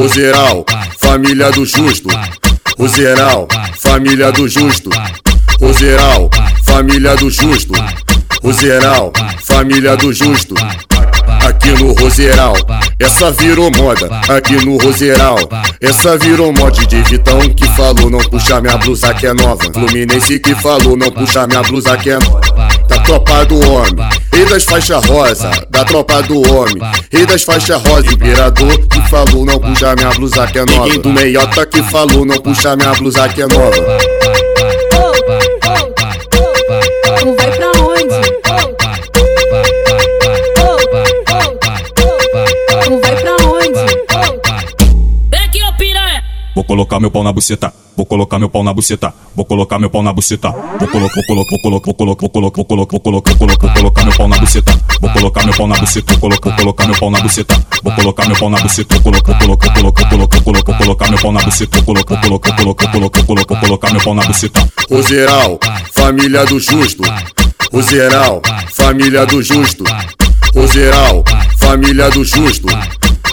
Roseral, família do justo. Roseral, família do justo. Roseral, família do justo. Roseral, família do justo. Aqui no Roseral, essa virou moda. Aqui no Roseral, essa virou mod de Vitão que falou não puxa minha blusa que é nova. Fluminense que falou não puxa minha blusa que é nova. Da tropa do homem, rei das faixas rosa. Da tropa do homem, rei das faixas rosa. Imperador que falou não puxa minha blusa que é nova. Ninguém do meiota que falou não puxa minha blusa que é nova. Tu vai pra onde? Tu vai pra onde? Vem aqui, ô piranha. Vou colocar meu pau na buceta, vou colocar meu pau na buceta, vou colocar meu pau na buceta, vou colocar, vou colocar, vou colocar, vou colocar, vou colocar, vou colocar, vou colocar, vou colocar, meu pau na buceta, vou colocar meu pau na buceta, vou colocar, vou colocar meu pau na buceta, vou colocar meu pau na buceta, vou colocar, vou colocar, vou colocar, vou colocar, colocar, colocar meu pau na buceta, vou colocar, vou colocar, colocar, colocar, colocar, colocar meu pau na buceta. Roseral, família do justo. Roseral, família do justo. Roseral, família do justo.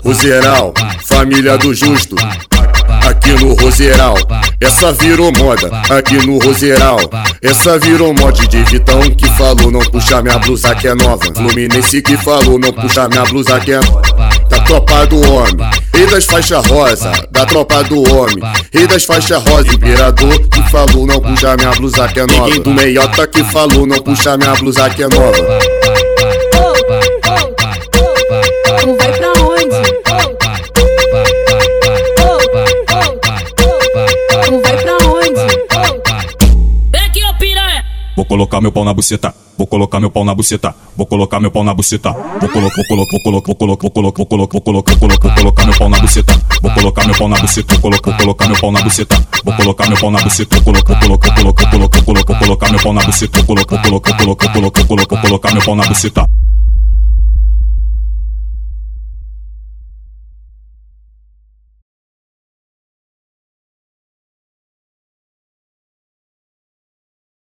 Roseral, família do justo. Aqui no Roseral, essa virou moda. Aqui no Roseral, essa virou mod de Vitão que falou não puxa minha blusa que é nova. Fluminense que falou não puxa minha blusa que é nova. Da tropa do homem, rei das faixas rosa. Da tropa do homem, rei das faixas rosa. Imperador que falou não puxa minha blusa que é nova. Ninguém do meiota que falou não puxa minha blusa que é nova. Vou colocar meu pau na buceta. Vou colocar meu pau na buceta. Vou colocar meu pau na buceta. Vou colocar, vou colocar, vou colocar, vou colocar, vou colocar, vou colocar, vou colocar, vou colocar meu pau na buceta. Vou colocar meu pau na buceta. Vou colocar, colocar meu pau na buceta. Vou colocar meu pau na buceta. Vou colocar, colocar, colocar, colocar, colocar, colocar meu pau na buceta. Vou colocar, colocar, colocar, colocar, colocar, colocar meu pau na buceta.